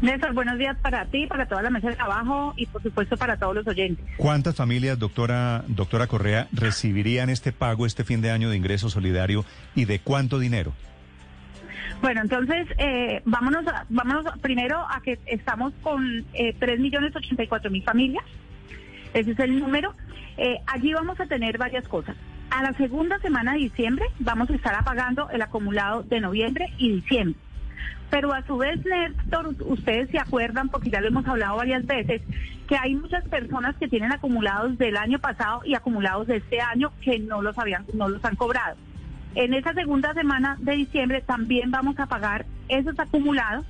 Néstor, buenos días para ti, para toda la mesa de trabajo y por supuesto para todos los oyentes. ¿Cuántas familias, doctora, doctora Correa, recibirían este pago este fin de año de ingreso solidario y de cuánto dinero? Bueno, entonces eh, vámonos, a- vámonos primero a que estamos con eh, 3.084.000 familias. Ese es el número. Eh, allí vamos a tener varias cosas. A la segunda semana de diciembre vamos a estar apagando el acumulado de noviembre y diciembre. Pero a su vez, Néstor, ustedes se acuerdan, porque ya lo hemos hablado varias veces, que hay muchas personas que tienen acumulados del año pasado y acumulados de este año que no los habían, no los han cobrado. En esa segunda semana de diciembre también vamos a pagar esos acumulados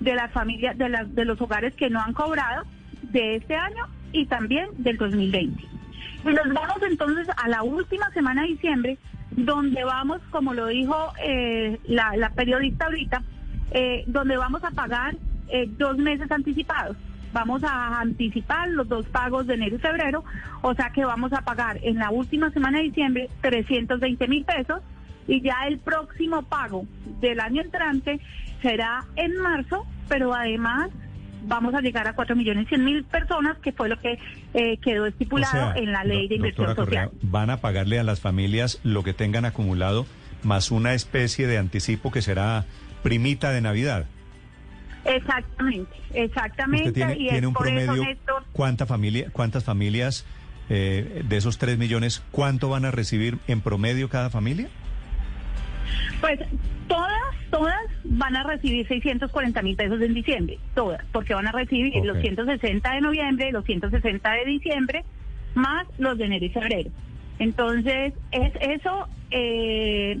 de las familias, de, las, de los hogares que no han cobrado de este año y también del 2020. Y nos vamos entonces a la última semana de diciembre, donde vamos, como lo dijo eh, la, la periodista ahorita, eh, donde vamos a pagar eh, dos meses anticipados. Vamos a anticipar los dos pagos de enero y febrero, o sea que vamos a pagar en la última semana de diciembre 320 mil pesos y ya el próximo pago del año entrante será en marzo, pero además vamos a llegar a 4 millones 100 mil personas, que fue lo que eh, quedó O estipulado sea, en la ley de inversión social. Correa, van a pagarle a las familias lo que tengan acumulado más una especie de anticipo que será primita de Navidad. Exactamente, exactamente. Usted tiene, y tiene un por eso, promedio, Néstor, ¿cuánta familia, ¿cuántas familias eh, de esos 3 millones, cuánto van a recibir en promedio cada familia? Pues todas, todas van a recibir 640 mil pesos en diciembre, todas, porque van a recibir Ok. los 160 de noviembre, los 160 de diciembre, más los de enero y febrero. Entonces, es, eso eh,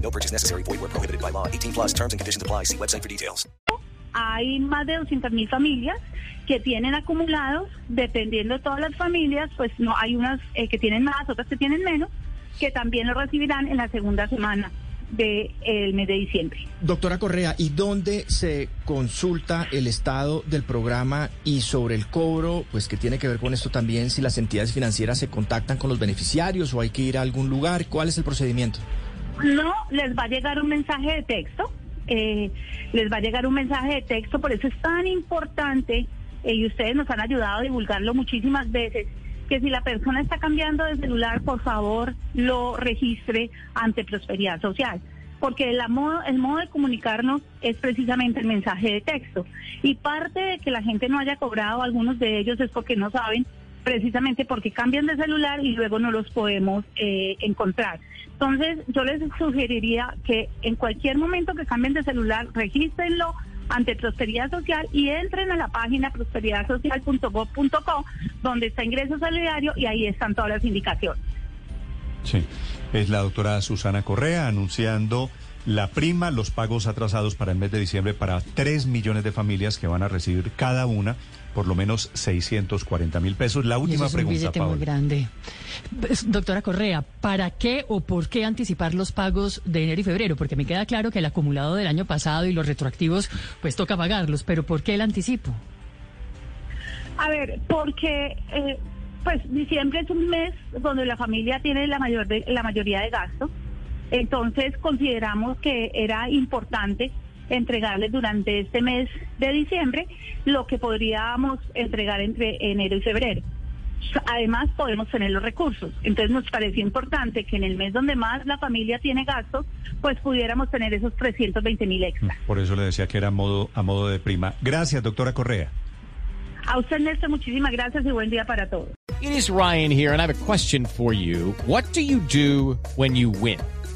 No purchase necessary. Void were prohibited by law. 18 plus terms and conditions apply. See website for details. hay más de 200 mil familias que tienen acumulados, dependiendo de todas las familias, pues no hay unas eh, que tienen más, otras que tienen menos, que también lo recibirán en la segunda semana del mes de diciembre. Doctora Correa, ¿y dónde se consulta el estado del programa y sobre el cobro, pues que tiene que ver con esto también, si las entidades financieras se contactan con los beneficiarios o hay que ir a algún lugar? ¿Cuál es el procedimiento? No, les va a llegar un mensaje de texto, eh, les va a llegar un mensaje de texto, por eso es tan importante, eh, y ustedes nos han ayudado a divulgarlo muchísimas veces, que si la persona está cambiando de celular, por favor lo registre ante Prosperidad Social. Porque la modo- el modo de comunicarnos es precisamente el mensaje de texto. Y parte de que la gente no haya cobrado, algunos de ellos es porque no saben precisamente porque cambian de celular y luego no los podemos eh, encontrar. Entonces, yo les sugeriría que en cualquier momento que cambien de celular, regístrenlo ante Prosperidad Social y entren a la página prosperidadsocial.gov.co, donde está ingreso solidario y ahí están todas las indicaciones. Sí, es la doctora Susana Correa anunciando la prima, los pagos atrasados para el mes de diciembre para 3 millones de familias que van a recibir cada una por lo menos 640 mil pesos. La Y última eso es un billete muy grande. Pues, Doctora Correa, ¿para qué o por qué anticipar los pagos de enero y febrero? Porque me queda claro que el acumulado del año pasado y los retroactivos, pues toca pagarlos, pero ¿por qué el anticipo? A ver, porque eh, pues diciembre es un mes donde la familia tiene la mayor de- la mayoría de gastos, entonces consideramos que era importante entregarles durante este mes de diciembre lo que podríamos entregar entre enero y febrero. además podemos tener los recursos. Entonces nos pareció importante que en el mes donde más la familia tiene gastos, pues pudiéramos tener esos 320 mil extras. Por eso le decía que era a modo, a modo de prima. Gracias, doctora Correa. A usted, Néstor, muchísimas gracias y buen día para todos. It is Ryan here, and I have a question for you. What do you do when you win?